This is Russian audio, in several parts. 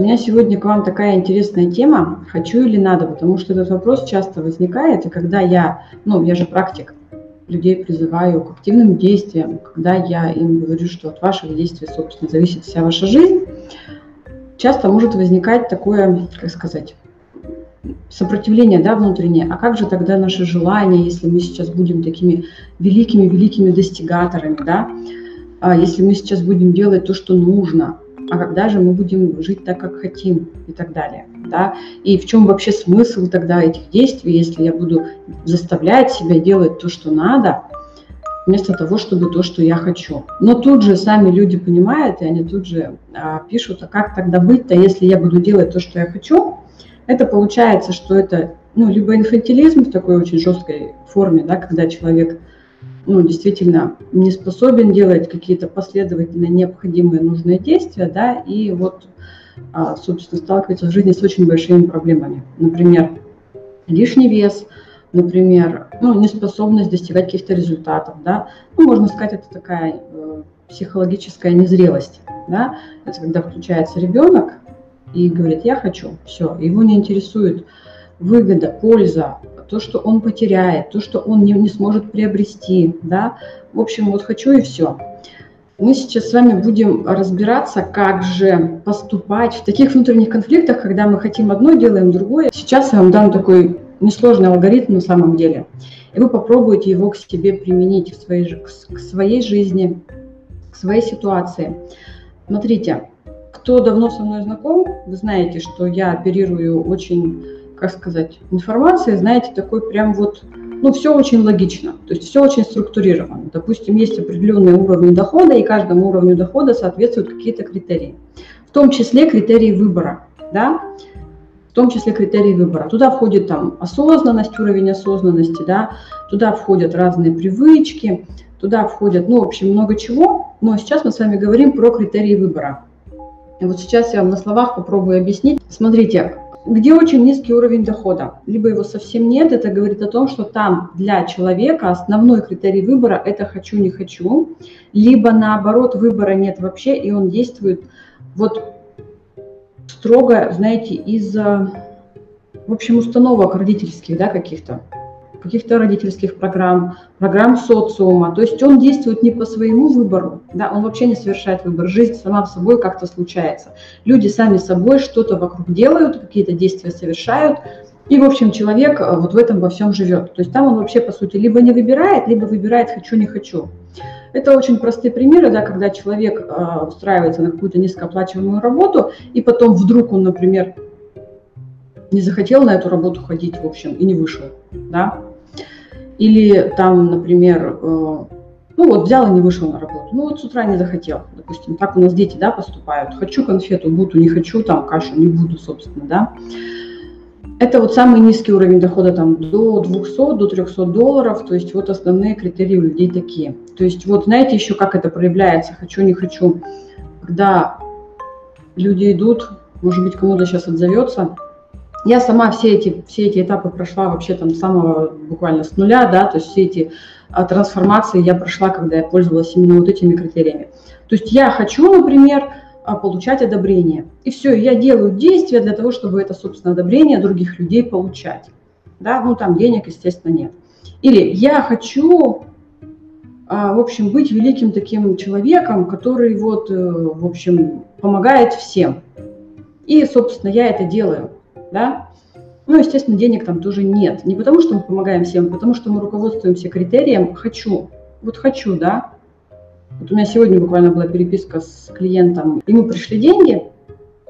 У меня сегодня к вам такая интересная тема «хочу или надо», потому что этот вопрос часто возникает, и когда я, ну, я же практик, людей призываю к активным действиям, когда я им говорю, что от ваших действий, собственно, зависит вся ваша жизнь, часто может возникать такое, как сказать, сопротивление да, внутреннее. А как же тогда наши желания, если мы сейчас будем такими великими-великими достигаторами, да? А если мы сейчас будем делать то, что нужно, а когда же мы будем жить так, как хотим и так далее. Да? И в чем вообще смысл тогда этих действий, если я буду заставлять себя делать то, что надо, вместо того, чтобы то, что я хочу. Но тут же сами люди понимают, и они тут же а, пишут, а как тогда быть-то, если я буду делать то, что я хочу, это получается, что это ну, либо инфантилизм в такой очень жесткой форме, да, когда человек ну, действительно не способен делать какие-то последовательно необходимые нужные действия, да, и вот, а, собственно, сталкивается в жизни с очень большими проблемами. Например, лишний вес, например, ну, неспособность достигать каких-то результатов, да, ну, можно сказать, это такая э, психологическая незрелость, да, это когда включается ребенок и говорит, я хочу, все, его не интересует выгода, польза, то, что он потеряет, то, что он не, не сможет приобрести, да. В общем, вот хочу и все. Мы сейчас с вами будем разбираться, как же поступать в таких внутренних конфликтах, когда мы хотим одно, делаем другое. Сейчас я вам дам такой несложный алгоритм на самом деле, и вы попробуете его к себе применить в своей, к своей жизни, к своей ситуации. Смотрите, кто давно со мной знаком, вы знаете, что я оперирую очень как сказать, информации, знаете, такой прям вот, ну, все очень логично, то есть все очень структурировано. Допустим, есть определенные уровни дохода, и каждому уровню дохода соответствуют какие-то критерии. В том числе критерии выбора, да, в том числе критерии выбора. Туда входит там осознанность, уровень осознанности, да, туда входят разные привычки, туда входят, ну, в общем, много чего, но сейчас мы с вами говорим про критерии выбора. И вот сейчас я вам на словах попробую объяснить. Смотрите, где очень низкий уровень дохода, либо его совсем нет, это говорит о том, что там для человека основной критерий выбора – это «хочу, не хочу», либо наоборот выбора нет вообще, и он действует вот строго, знаете, из, в общем, установок родительских, да, каких-то каких-то родительских программ, программ социума. То есть он действует не по своему выбору, да, он вообще не совершает выбор. Жизнь сама собой как-то случается. Люди сами собой что-то вокруг делают, какие-то действия совершают, и, в общем, человек э, вот в этом во всем живет. То есть там он вообще, по сути, либо не выбирает, либо выбирает «хочу, не хочу». Это очень простые примеры, да, когда человек э, устраивается на какую-то низкооплачиваемую работу, и потом вдруг он, например, не захотел на эту работу ходить, в общем, и не вышел, да, или там, например, э, ну вот взял и не вышел на работу. Ну вот с утра не захотел, допустим. Так у нас дети, да, поступают. Хочу конфету, буду, не хочу там кашу, не буду, собственно, да. Это вот самый низкий уровень дохода там до 200, до 300 долларов. То есть вот основные критерии у людей такие. То есть вот знаете еще, как это проявляется, хочу, не хочу. Когда люди идут, может быть, кому-то сейчас отзовется, я сама все эти, все эти этапы прошла вообще там самого буквально с нуля, да, то есть все эти а, трансформации я прошла, когда я пользовалась именно вот этими критериями. То есть я хочу, например, а, получать одобрение. И все, я делаю действия для того, чтобы это, собственно, одобрение других людей получать. Да, ну там денег, естественно, нет. Или я хочу, а, в общем, быть великим таким человеком, который вот, э, в общем, помогает всем. И, собственно, я это делаю да, ну, естественно, денег там тоже нет. Не потому, что мы помогаем всем, а потому что мы руководствуемся критерием «хочу». Вот хочу, да. Вот у меня сегодня буквально была переписка с клиентом. Ему пришли деньги,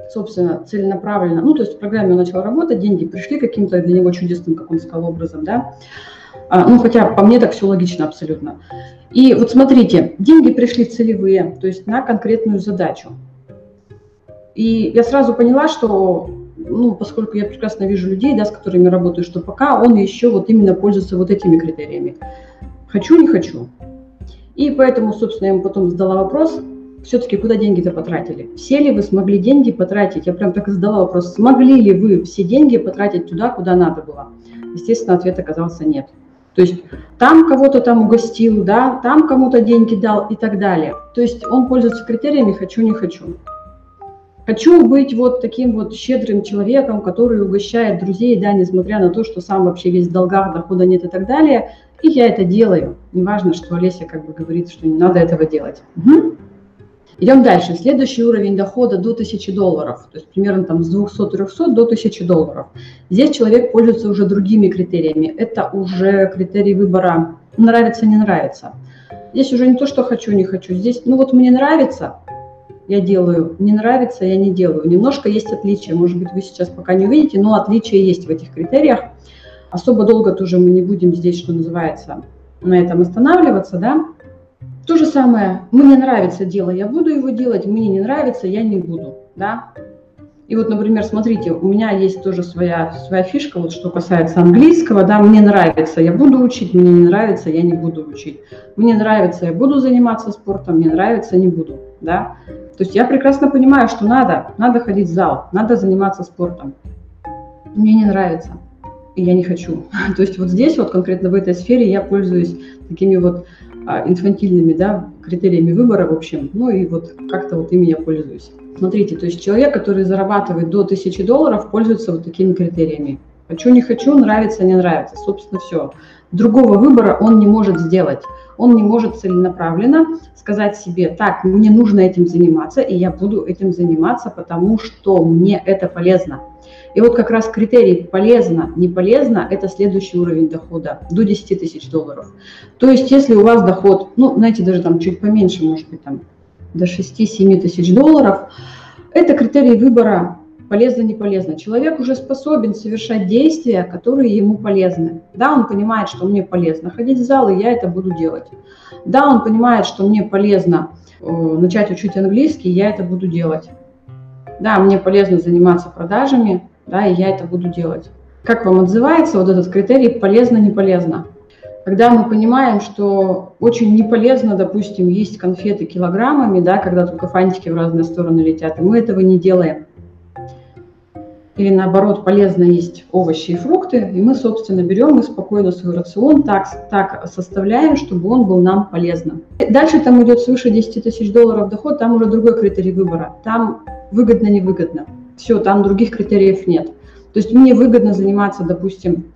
собственно, целенаправленно. Ну, то есть в программе он начал работать, деньги пришли каким-то для него чудесным, как он сказал, образом, да. А, ну, хотя по мне так все логично абсолютно. И вот смотрите, деньги пришли целевые, то есть на конкретную задачу. И я сразу поняла, что ну, поскольку я прекрасно вижу людей, да, с которыми работаю, что пока он еще вот именно пользуется вот этими критериями. Хочу, не хочу. И поэтому, собственно, я ему потом задала вопрос, все-таки куда деньги-то потратили? Все ли вы смогли деньги потратить? Я прям так и задала вопрос, смогли ли вы все деньги потратить туда, куда надо было? Естественно, ответ оказался нет. То есть там кого-то там угостил, да, там кому-то деньги дал и так далее. То есть он пользуется критериями «хочу, не хочу». Хочу быть вот таким вот щедрым человеком, который угощает друзей, да, несмотря на то, что сам вообще весь в долгах, дохода нет и так далее. И я это делаю. Неважно, что Олеся как бы говорит, что не надо этого делать. Угу. Идем дальше. Следующий уровень дохода до 1000 долларов, то есть примерно там с 200-300 до 1000 долларов. Здесь человек пользуется уже другими критериями. Это уже критерий выбора нравится, не нравится. Здесь уже не то, что хочу, не хочу. Здесь, ну вот мне нравится, я делаю, не нравится, я не делаю. Немножко есть отличия, может быть, вы сейчас пока не увидите, но отличия есть в этих критериях. Особо долго тоже мы не будем здесь, что называется, на этом останавливаться, да. То же самое, мне нравится дело, я буду его делать, мне не нравится, я не буду, да. И вот, например, смотрите, у меня есть тоже своя, своя фишка, вот что касается английского, да, мне нравится, я буду учить, мне не нравится, я не буду учить. Мне нравится, я буду заниматься спортом, мне нравится, не буду, да. То есть я прекрасно понимаю, что надо, надо ходить в зал, надо заниматься спортом. Мне не нравится, и я не хочу. То есть вот здесь вот конкретно в этой сфере я пользуюсь такими вот а, инфантильными да, критериями выбора, в общем, ну и вот как-то вот ими я пользуюсь. Смотрите, то есть человек, который зарабатывает до 1000 долларов, пользуется вот такими критериями. Хочу, не хочу, нравится, не нравится, собственно, все. Другого выбора он не может сделать. Он не может целенаправленно сказать себе, так, мне нужно этим заниматься, и я буду этим заниматься, потому что мне это полезно. И вот как раз критерий полезно, не полезно, это следующий уровень дохода, до 10 тысяч долларов. То есть если у вас доход, ну, знаете, даже там чуть поменьше, может быть, там до 6-7 тысяч долларов, это критерий выбора полезно, не полезно. Человек уже способен совершать действия, которые ему полезны. Да, он понимает, что мне полезно ходить в зал, и я это буду делать. Да, он понимает, что мне полезно э, начать учить английский, и я это буду делать. Да, мне полезно заниматься продажами, да, и я это буду делать. Как вам отзывается вот этот критерий полезно, не полезно? Когда мы понимаем, что очень не полезно, допустим, есть конфеты килограммами, да, когда только фантики в разные стороны летят, и мы этого не делаем. Или наоборот, полезно есть овощи и фрукты, и мы, собственно, берем и спокойно свой рацион так, так составляем, чтобы он был нам полезным. Дальше там идет свыше 10 тысяч долларов доход, там уже другой критерий выбора. Там выгодно-невыгодно. Все, там других критериев нет. То есть мне выгодно заниматься, допустим,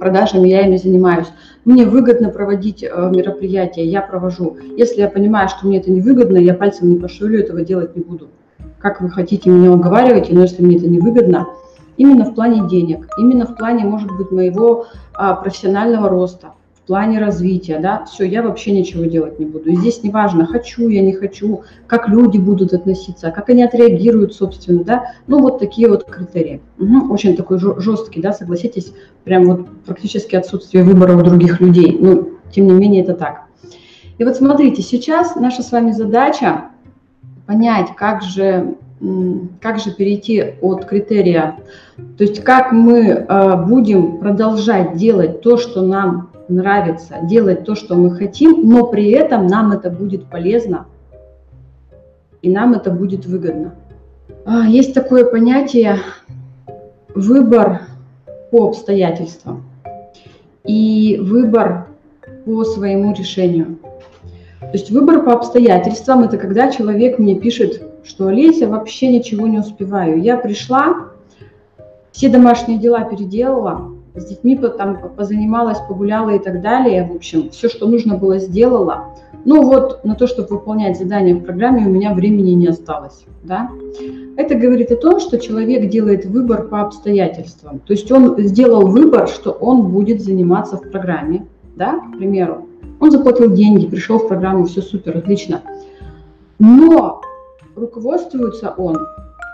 продажами, я ими занимаюсь. Мне выгодно проводить э, мероприятия, я провожу. Если я понимаю, что мне это не выгодно, я пальцем не пошевелю, этого делать не буду. Как вы хотите меня уговаривать, но если мне это не выгодно, именно в плане денег, именно в плане, может быть, моего а, профессионального роста, в плане развития, да, все, я вообще ничего делать не буду. И здесь неважно, хочу я, не хочу, как люди будут относиться, как они отреагируют, собственно, да, ну вот такие вот критерии. Угу, очень такой жесткий, да, согласитесь, прям вот практически отсутствие выбора у других людей, ну, тем не менее это так. И вот смотрите, сейчас наша с вами задача понять, как же, как же перейти от критерия, то есть как мы э, будем продолжать делать то, что нам нравится, делать то, что мы хотим, но при этом нам это будет полезно и нам это будет выгодно. А, есть такое понятие выбор по обстоятельствам и выбор по своему решению. То есть выбор по обстоятельствам – это когда человек мне пишет, что Олеся, вообще ничего не успеваю. Я пришла, все домашние дела переделала, с детьми там позанималась, погуляла и так далее. В общем, все, что нужно было, сделала. Ну вот на то, чтобы выполнять задания в программе, у меня времени не осталось. Да? Это говорит о том, что человек делает выбор по обстоятельствам. То есть он сделал выбор, что он будет заниматься в программе, да, к примеру. Он заплатил деньги, пришел в программу, все супер, отлично. Но руководствуется он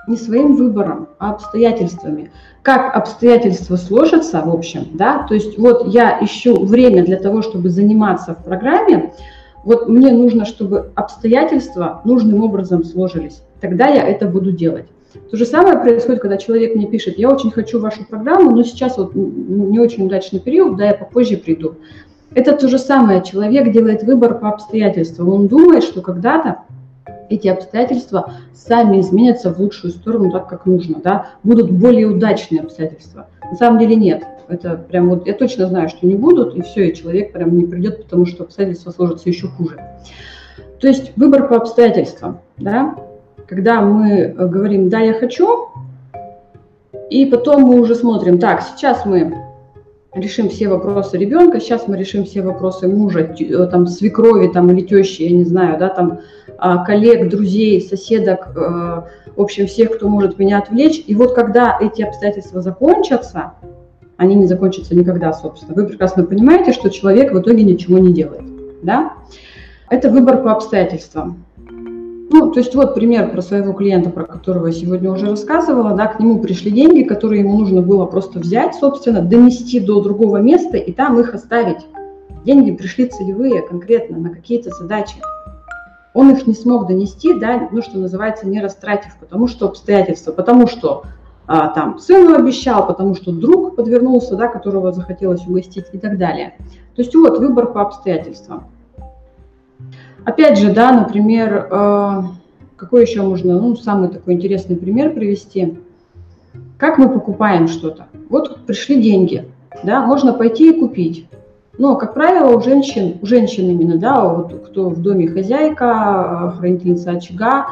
не своим выбором, а обстоятельствами. Как обстоятельства сложатся, в общем, да, то есть вот я ищу время для того, чтобы заниматься в программе, вот мне нужно, чтобы обстоятельства нужным образом сложились, тогда я это буду делать. То же самое происходит, когда человек мне пишет, я очень хочу вашу программу, но сейчас вот не очень удачный период, да, я попозже приду. Это то же самое, человек делает выбор по обстоятельствам, он думает, что когда-то эти обстоятельства сами изменятся в лучшую сторону, так как нужно, да, будут более удачные обстоятельства. На самом деле нет. Это прям вот, я точно знаю, что не будут, и все, и человек прям не придет, потому что обстоятельства сложатся еще хуже. То есть выбор по обстоятельствам, да. когда мы говорим «да, я хочу», и потом мы уже смотрим, так, сейчас мы решим все вопросы ребенка, сейчас мы решим все вопросы мужа, э, там, свекрови, там, или тещи, я не знаю, да, там, а, коллег, друзей, соседок, э, в общем, всех, кто может меня отвлечь. И вот когда эти обстоятельства закончатся, они не закончатся никогда, собственно, вы прекрасно понимаете, что человек в итоге ничего не делает, да? Это выбор по обстоятельствам. Ну, то есть вот пример про своего клиента, про которого я сегодня уже рассказывала, да, к нему пришли деньги, которые ему нужно было просто взять, собственно, донести до другого места и там их оставить. Деньги пришли целевые, конкретно, на какие-то задачи. Он их не смог донести, да, ну, что называется, не растратив, потому что обстоятельства, потому что а, там сыну обещал, потому что друг подвернулся, да, которого захотелось угостить и так далее. То есть вот выбор по обстоятельствам. Опять же, да, например, э, какой еще можно, ну, самый такой интересный пример привести. Как мы покупаем что-то? Вот пришли деньги, да, можно пойти и купить. Но, как правило, у женщин, у женщин именно, да, вот кто в доме хозяйка, хранительница очага,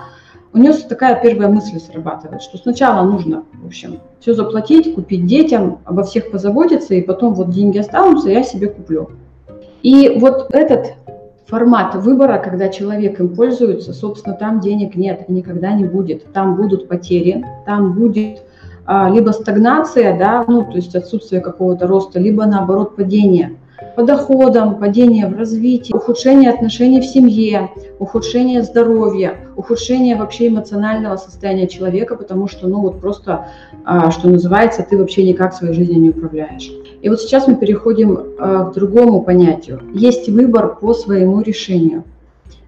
у нее такая первая мысль срабатывает, что сначала нужно, в общем, все заплатить, купить детям, обо всех позаботиться, и потом вот деньги останутся, я себе куплю. И вот этот формат выбора, когда человек им пользуется, собственно, там денег нет и никогда не будет. Там будут потери, там будет а, либо стагнация, да, ну, то есть отсутствие какого-то роста, либо наоборот падение по доходам, падение в развитии, ухудшение отношений в семье, ухудшение здоровья, ухудшение вообще эмоционального состояния человека, потому что, ну, вот просто, а, что называется, ты вообще никак своей жизнью не управляешь. И вот сейчас мы переходим э, к другому понятию. Есть выбор по своему решению.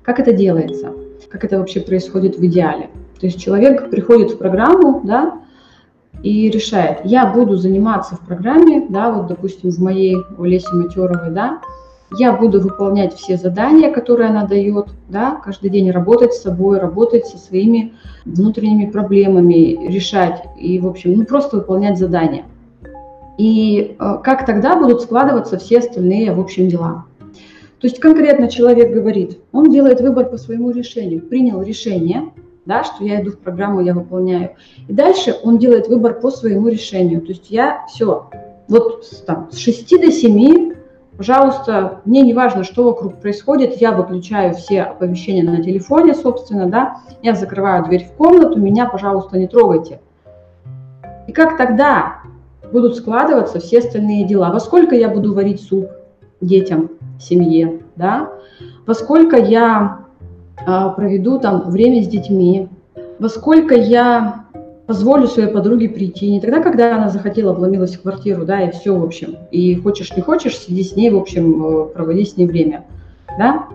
Как это делается? Как это вообще происходит в идеале? То есть человек приходит в программу, да, и решает, я буду заниматься в программе, да, вот, допустим, в моей, у Леси Матеровой, да, я буду выполнять все задания, которые она дает, да, каждый день работать с собой, работать со своими внутренними проблемами, решать и, в общем, ну, просто выполнять задания. И э, как тогда будут складываться все остальные, в общем, дела. То есть конкретно человек говорит, он делает выбор по своему решению, принял решение, да, что я иду в программу, я выполняю. И дальше он делает выбор по своему решению. То есть я все, вот там, с 6 до 7, пожалуйста, мне не важно, что вокруг происходит, я выключаю все оповещения на телефоне, собственно, да, я закрываю дверь в комнату, меня, пожалуйста, не трогайте. И как тогда будут складываться все остальные дела. Во сколько я буду варить суп детям, семье, да? Во сколько я проведу там время с детьми? Во сколько я позволю своей подруге прийти? Не тогда, когда она захотела, обломилась в квартиру, да, и все, в общем. И хочешь, не хочешь, сиди с ней, в общем, э, проводи с ней время, да?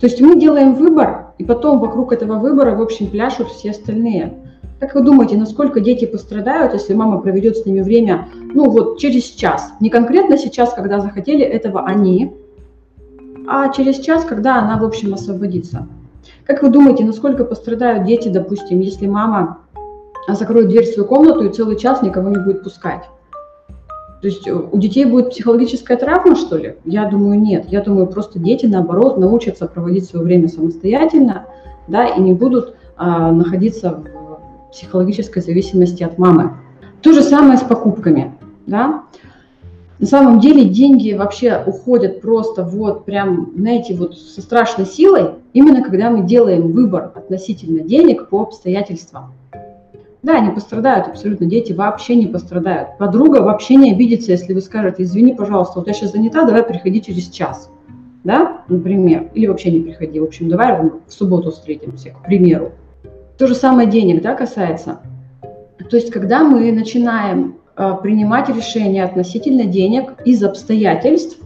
То есть мы делаем выбор, и потом вокруг этого выбора, в общем, пляшут все остальные. Как вы думаете, насколько дети пострадают, если мама проведет с ними время, ну вот через час? Не конкретно сейчас, когда захотели этого они, а через час, когда она, в общем, освободится. Как вы думаете, насколько пострадают дети, допустим, если мама закроет дверь в свою комнату и целый час никого не будет пускать? То есть у детей будет психологическая травма, что ли? Я думаю, нет. Я думаю, просто дети, наоборот, научатся проводить свое время самостоятельно, да, и не будут а, находиться в психологической зависимости от мамы. То же самое с покупками. Да? На самом деле деньги вообще уходят просто вот прям, знаете, вот со страшной силой, именно когда мы делаем выбор относительно денег по обстоятельствам. Да, они пострадают абсолютно, дети вообще не пострадают. Подруга вообще не обидится, если вы скажете, извини, пожалуйста, вот я сейчас занята, давай приходи через час, да, например, или вообще не приходи, в общем, давай в субботу встретимся, к примеру. То же самое денег да, касается. То есть, когда мы начинаем принимать решения относительно денег из обстоятельств,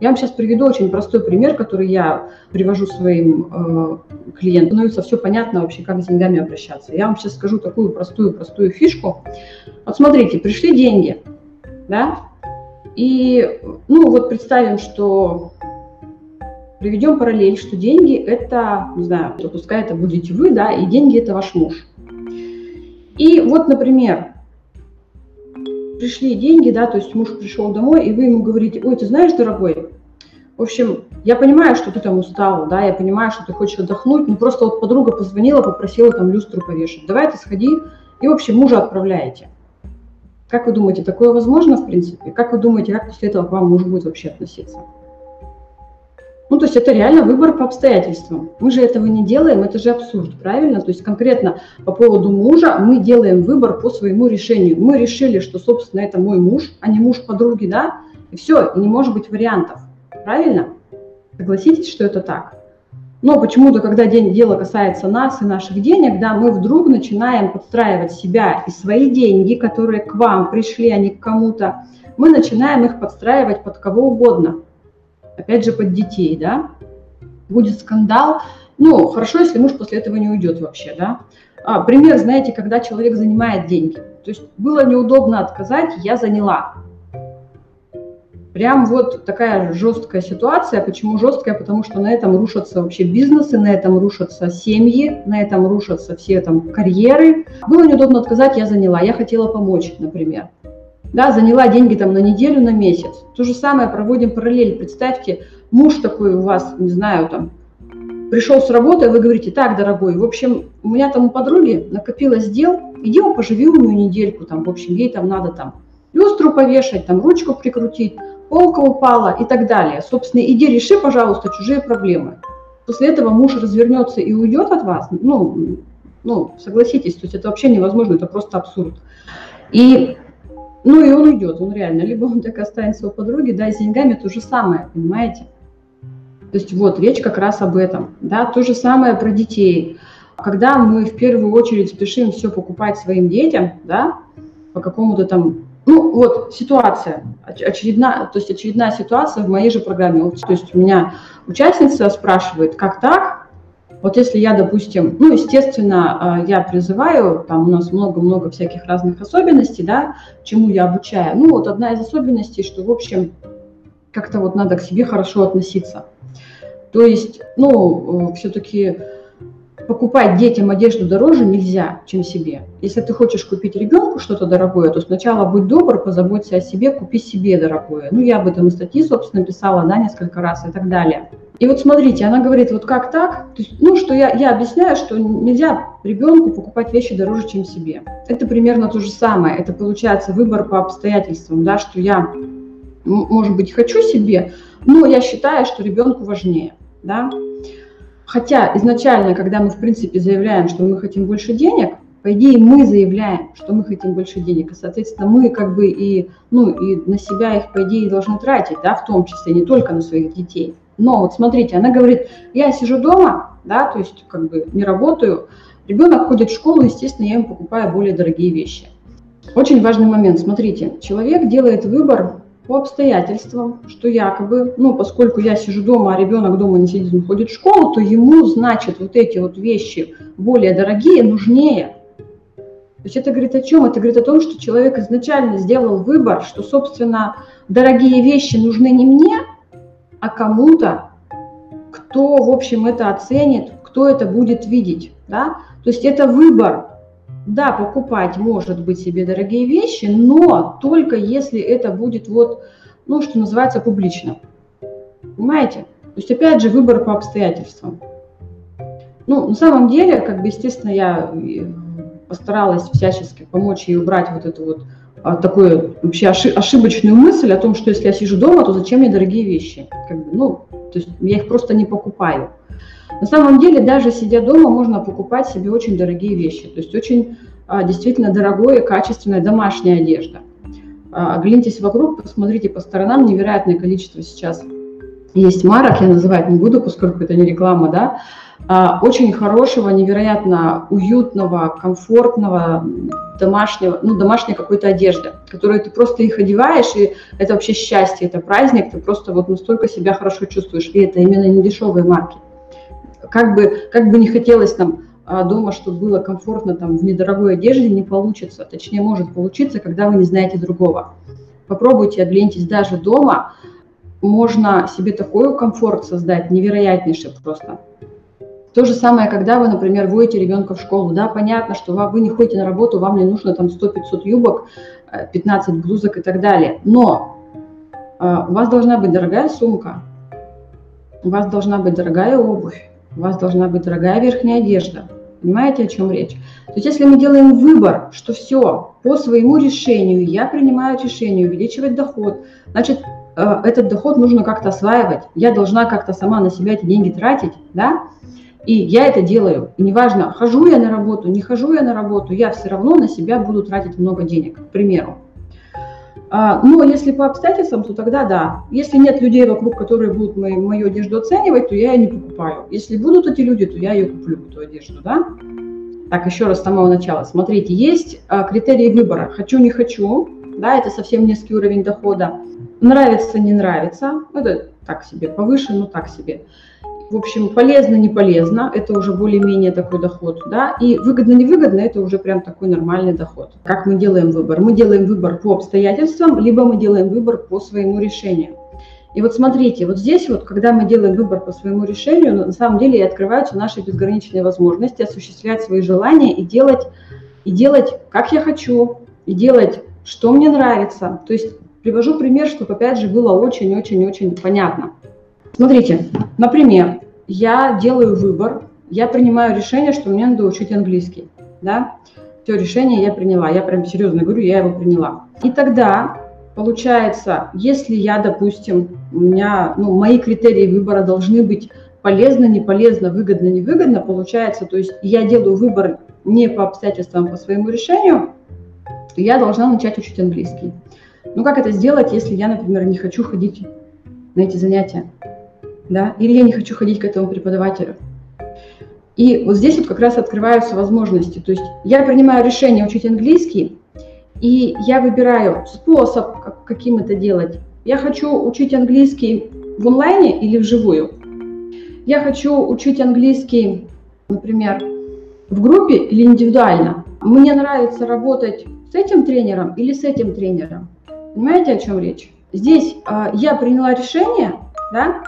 я вам сейчас приведу очень простой пример, который я привожу своим э, клиентам. Становится все понятно вообще, как с деньгами обращаться. Я вам сейчас скажу такую простую-простую фишку. Вот смотрите, пришли деньги, да, и, ну, вот представим, что Приведем параллель, что деньги – это, не знаю, пускай это будете вы, да, и деньги – это ваш муж. И вот, например, пришли деньги, да, то есть муж пришел домой, и вы ему говорите, ой, ты знаешь, дорогой, В общем, я понимаю, что ты там устала, да, я понимаю, что ты хочешь отдохнуть, но просто вот подруга позвонила, попросила там люстру повешать. Давай ты сходи и, в общем, мужа отправляете. Как вы думаете, такое возможно, в принципе? Как вы думаете, как после этого к вам муж будет вообще относиться? Ну, то есть это реально выбор по обстоятельствам. Мы же этого не делаем, это же абсурд, правильно? То есть конкретно по поводу мужа мы делаем выбор по своему решению. Мы решили, что, собственно, это мой муж, а не муж подруги, да? И все, не может быть вариантов, правильно? Согласитесь, что это так? Но почему-то, когда день, дело касается нас и наших денег, да, мы вдруг начинаем подстраивать себя и свои деньги, которые к вам пришли, а не к кому-то, мы начинаем их подстраивать под кого угодно – опять же, под детей, да, будет скандал. Ну, хорошо, если муж после этого не уйдет вообще, да. А, пример, знаете, когда человек занимает деньги. То есть было неудобно отказать, я заняла. Прям вот такая жесткая ситуация. Почему жесткая? Потому что на этом рушатся вообще бизнесы, на этом рушатся семьи, на этом рушатся все там карьеры. Было неудобно отказать, я заняла. Я хотела помочь, например да, заняла деньги там на неделю, на месяц. То же самое проводим параллель. Представьте, муж такой у вас, не знаю, там, пришел с работы, а вы говорите, так, дорогой, в общем, у меня там у подруги накопилось дел, иди поживи у нее недельку, там, в общем, ей там надо там люстру повешать, там, ручку прикрутить, полка упала и так далее. Собственно, иди реши, пожалуйста, чужие проблемы. После этого муж развернется и уйдет от вас, ну, ну, согласитесь, то есть это вообще невозможно, это просто абсурд. И ну и он уйдет, он реально. Либо он так останется у подруги, да, с деньгами то же самое, понимаете? То есть вот речь как раз об этом. Да, то же самое про детей. Когда мы в первую очередь спешим все покупать своим детям, да, по какому-то там, ну вот ситуация, очередная, то есть очередная ситуация в моей же программе. То есть у меня участница спрашивает, как так, вот если я, допустим, ну, естественно, а, я призываю, там у нас много-много всяких разных особенностей, да, чему я обучаю. Ну, вот одна из особенностей, что, в общем, как-то вот надо к себе хорошо относиться. То есть, ну, э, все-таки покупать детям одежду дороже нельзя, чем себе. Если ты хочешь купить ребенку что-то дорогое, то сначала будь добр, позаботься о себе, купи себе дорогое. Ну, я об этом и статьи, собственно, писала, да, несколько раз и так далее. И вот смотрите, она говорит, вот как так? То есть, ну, что я, я объясняю, что нельзя ребенку покупать вещи дороже, чем себе. Это примерно то же самое. Это получается выбор по обстоятельствам, да, что я, может быть, хочу себе, но я считаю, что ребенку важнее, да. Хотя изначально, когда мы, в принципе, заявляем, что мы хотим больше денег, по идее, мы заявляем, что мы хотим больше денег, и, соответственно, мы как бы и, ну, и на себя их, по идее, должны тратить, да, в том числе, не только на своих детей. Но вот смотрите, она говорит, я сижу дома, да, то есть как бы не работаю, ребенок ходит в школу, естественно, я ему покупаю более дорогие вещи. Очень важный момент, смотрите, человек делает выбор по обстоятельствам, что якобы, ну, поскольку я сижу дома, а ребенок дома не сидит, он ходит в школу, то ему, значит, вот эти вот вещи более дорогие, нужнее. То есть это говорит о чем? Это говорит о том, что человек изначально сделал выбор, что, собственно, дорогие вещи нужны не мне, а кому-то, кто, в общем, это оценит, кто это будет видеть, да? То есть это выбор. Да, покупать может быть себе дорогие вещи, но только если это будет вот, ну, что называется, публично. Понимаете? То есть, опять же, выбор по обстоятельствам. Ну, на самом деле, как бы, естественно, я э, постаралась всячески помочь ей убрать вот эту вот такую вообще ошибочную мысль о том, что если я сижу дома, то зачем мне дорогие вещи? Как бы, ну, то есть я их просто не покупаю. На самом деле, даже сидя дома, можно покупать себе очень дорогие вещи. То есть очень а, действительно дорогое, качественная домашняя одежда. А, оглянитесь вокруг, посмотрите по сторонам, невероятное количество сейчас есть марок, я называть не буду, поскольку это не реклама, да, а, очень хорошего, невероятно уютного, комфортного домашнего, ну, домашней какой-то одежды, которую ты просто их одеваешь, и это вообще счастье, это праздник, ты просто вот настолько себя хорошо чувствуешь, и это именно не дешевые марки. Как бы, как бы не хотелось там а, дома, чтобы было комфортно там в недорогой одежде, не получится. Точнее, может получиться, когда вы не знаете другого. Попробуйте, оглянитесь даже дома, можно себе такой комфорт создать, невероятнейший просто. То же самое, когда вы, например, водите ребенка в школу, да, понятно, что вы не ходите на работу, вам не нужно там 100-500 юбок, 15 э, блузок и так далее, но э, у вас должна быть дорогая сумка, у вас должна быть дорогая обувь, у вас должна быть дорогая верхняя одежда. Понимаете, о чем речь? То есть если мы делаем выбор, что все, по своему решению, я принимаю решение увеличивать доход, значит, э, этот доход нужно как-то осваивать, я должна как-то сама на себя эти деньги тратить, да, и я это делаю. И неважно, хожу я на работу, не хожу я на работу, я все равно на себя буду тратить много денег, к примеру. А, но если по обстоятельствам, то тогда да. Если нет людей вокруг, которые будут мою, одежду оценивать, то я ее не покупаю. Если будут эти люди, то я ее куплю, эту одежду, да. Так, еще раз с самого начала. Смотрите, есть а, критерии выбора. Хочу, не хочу, да, это совсем низкий уровень дохода. Нравится, не нравится, это так себе, повыше, но так себе в общем, полезно, не полезно, это уже более-менее такой доход, да, и выгодно-невыгодно, это уже прям такой нормальный доход. Как мы делаем выбор? Мы делаем выбор по обстоятельствам, либо мы делаем выбор по своему решению. И вот смотрите, вот здесь вот, когда мы делаем выбор по своему решению, на самом деле и открываются наши безграничные возможности осуществлять свои желания и делать, и делать, как я хочу, и делать, что мне нравится. То есть привожу пример, чтобы опять же было очень-очень-очень понятно. Смотрите, например, я делаю выбор, я принимаю решение, что мне надо учить английский, да, все решение я приняла, я прям серьезно говорю, я его приняла. И тогда получается, если я, допустим, у меня, ну, мои критерии выбора должны быть полезно, не полезно, выгодно, не выгодно, получается, то есть я делаю выбор не по обстоятельствам, а по своему решению, то я должна начать учить английский. Ну, как это сделать, если я, например, не хочу ходить на эти занятия? Да, или я не хочу ходить к этому преподавателю. И вот здесь вот как раз открываются возможности. То есть я принимаю решение учить английский, и я выбираю способ, как, каким это делать. Я хочу учить английский в онлайне или вживую. Я хочу учить английский, например, в группе или индивидуально. Мне нравится работать с этим тренером или с этим тренером. Понимаете, о чем речь? Здесь э, я приняла решение, да,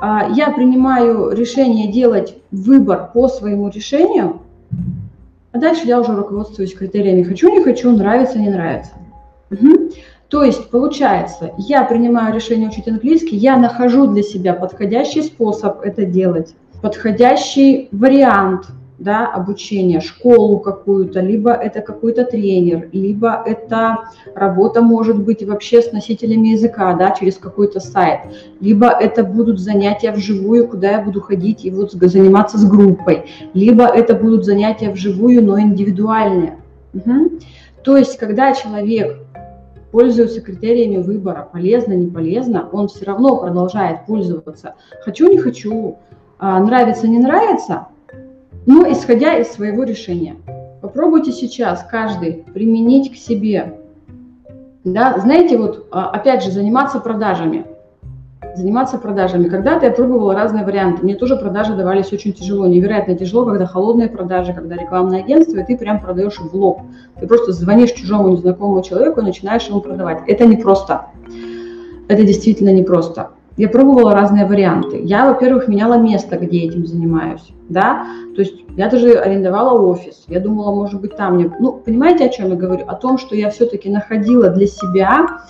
я принимаю решение делать выбор по своему решению, а дальше я уже руководствуюсь критериями «хочу, не хочу», «нравится, не нравится». Угу. То есть, получается, я принимаю решение учить английский, я нахожу для себя подходящий способ это делать, подходящий вариант – да, обучение, школу какую-то, либо это какой-то тренер, либо это работа может быть вообще с носителями языка, да, через какой-то сайт, либо это будут занятия вживую, куда я буду ходить и вот заниматься с группой, либо это будут занятия вживую, но индивидуальные. Угу. То есть, когда человек пользуется критериями выбора, полезно, не полезно, он все равно продолжает пользоваться. Хочу, не хочу, а, нравится, не нравится – но исходя из своего решения. Попробуйте сейчас каждый применить к себе. Да, знаете, вот а, опять же, заниматься продажами. Заниматься продажами. Когда-то я пробовала разные варианты. Мне тоже продажи давались очень тяжело. Невероятно тяжело, когда холодные продажи, когда рекламное агентство, и ты прям продаешь в лоб. Ты просто звонишь чужому незнакомому человеку и начинаешь ему продавать. Это непросто. Это действительно непросто. Я пробовала разные варианты. Я, во-первых, меняла место, где этим занимаюсь, да, то есть я даже арендовала офис. Я думала, может быть, там мне... Ну, понимаете, о чем я говорю? О том, что я все-таки находила для себя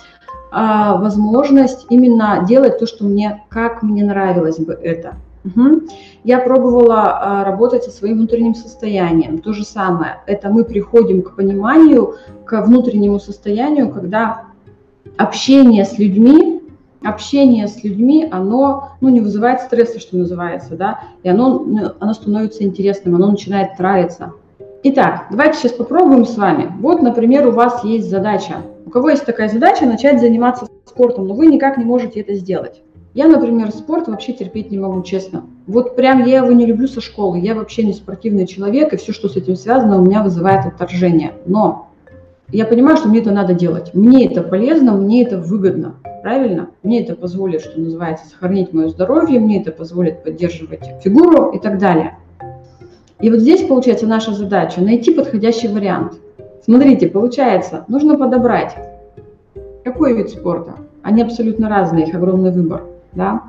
а, возможность именно делать то, что мне, как мне нравилось бы это. Угу. Я пробовала а, работать со своим внутренним состоянием. То же самое. Это мы приходим к пониманию, к внутреннему состоянию, когда общение с людьми общение с людьми, оно ну, не вызывает стресса, что называется, да, и оно, оно становится интересным, оно начинает нравиться. Итак, давайте сейчас попробуем с вами. Вот, например, у вас есть задача. У кого есть такая задача начать заниматься спортом, но вы никак не можете это сделать. Я, например, спорт вообще терпеть не могу, честно. Вот прям я его не люблю со школы. Я вообще не спортивный человек, и все, что с этим связано, у меня вызывает отторжение. Но я понимаю, что мне это надо делать. Мне это полезно, мне это выгодно. Правильно? Мне это позволит, что называется, сохранить мое здоровье, мне это позволит поддерживать фигуру и так далее. И вот здесь получается наша задача найти подходящий вариант. Смотрите, получается, нужно подобрать, какой вид спорта. Они абсолютно разные, их огромный выбор. Да?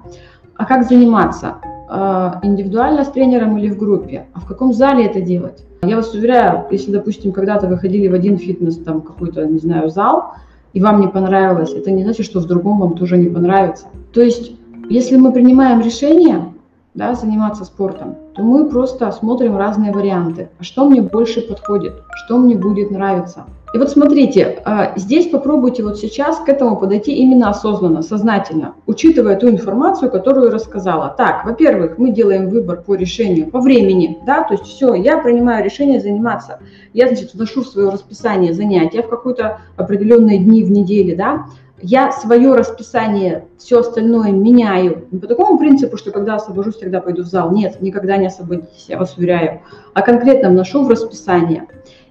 А как заниматься? А, индивидуально с тренером или в группе? А в каком зале это делать? Я вас уверяю, если, допустим, когда-то вы ходили в один фитнес, там какой-то, не знаю, зал, и вам не понравилось, это не значит, что в другом вам тоже не понравится. То есть если мы принимаем решение да, заниматься спортом, то мы просто смотрим разные варианты. А что мне больше подходит? Что мне будет нравиться? И вот смотрите, а, здесь попробуйте вот сейчас к этому подойти именно осознанно, сознательно, учитывая ту информацию, которую рассказала. Так, во-первых, мы делаем выбор по решению, по времени, да, то есть все, я принимаю решение заниматься, я, значит, вношу в свое расписание занятия в какой-то определенные дни в неделе, да, я свое расписание, все остальное меняю. Не по такому принципу, что когда освобожусь, тогда пойду в зал. Нет, никогда не освободитесь, я вас уверяю. А конкретно вношу в расписание.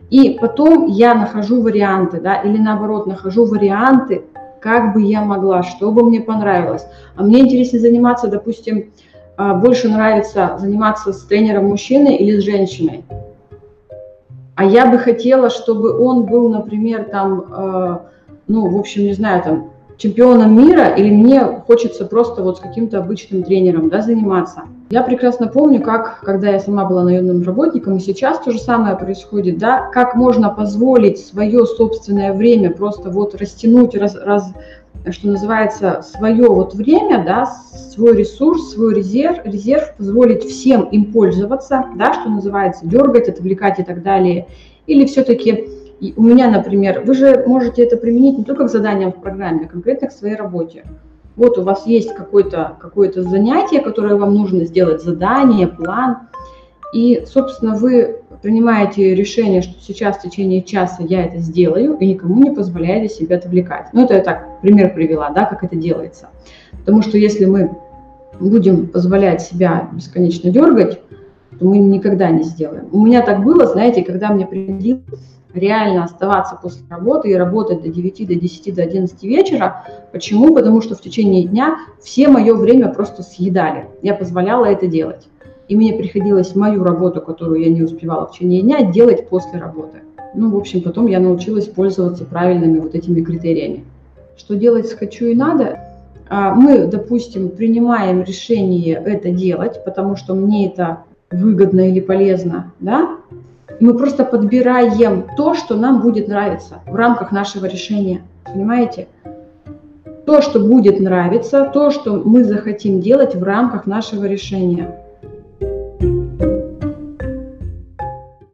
И потом я нахожу варианты, да, или наоборот, нахожу варианты, как бы я могла, что бы мне понравилось. А мне интереснее заниматься, допустим, а, больше нравится заниматься с тренером мужчиной или с женщиной. А я бы хотела, чтобы он был, например, там, а, ну, в общем, не знаю, там, чемпионом мира, или мне хочется просто вот с каким-то обычным тренером да, заниматься. Я прекрасно помню, как, когда я сама была наемным работником, и сейчас то же самое происходит, да, как можно позволить свое собственное время просто вот растянуть, раз, раз, что называется, свое вот время, да, свой ресурс, свой резерв, резерв, позволить всем им пользоваться, да, что называется, дергать, отвлекать и так далее, или все-таки и у меня, например, вы же можете это применить не только к заданиям в программе, а конкретно к своей работе. Вот у вас есть какое-то какое занятие, которое вам нужно сделать, задание, план, и, собственно, вы принимаете решение, что сейчас в течение часа я это сделаю, и никому не позволяете себя отвлекать. Ну, это я так пример привела, да, как это делается. Потому что если мы будем позволять себя бесконечно дергать, то мы никогда не сделаем. У меня так было, знаете, когда мне приходилось реально оставаться после работы и работать до 9, до 10, до 11 вечера. Почему? Потому что в течение дня все мое время просто съедали. Я позволяла это делать. И мне приходилось мою работу, которую я не успевала в течение дня, делать после работы. Ну, в общем, потом я научилась пользоваться правильными вот этими критериями. Что делать «хочу» и «надо»? А, мы, допустим, принимаем решение это делать, потому что мне это выгодно или полезно, да, мы просто подбираем то, что нам будет нравиться в рамках нашего решения. Понимаете? То, что будет нравиться, то, что мы захотим делать в рамках нашего решения.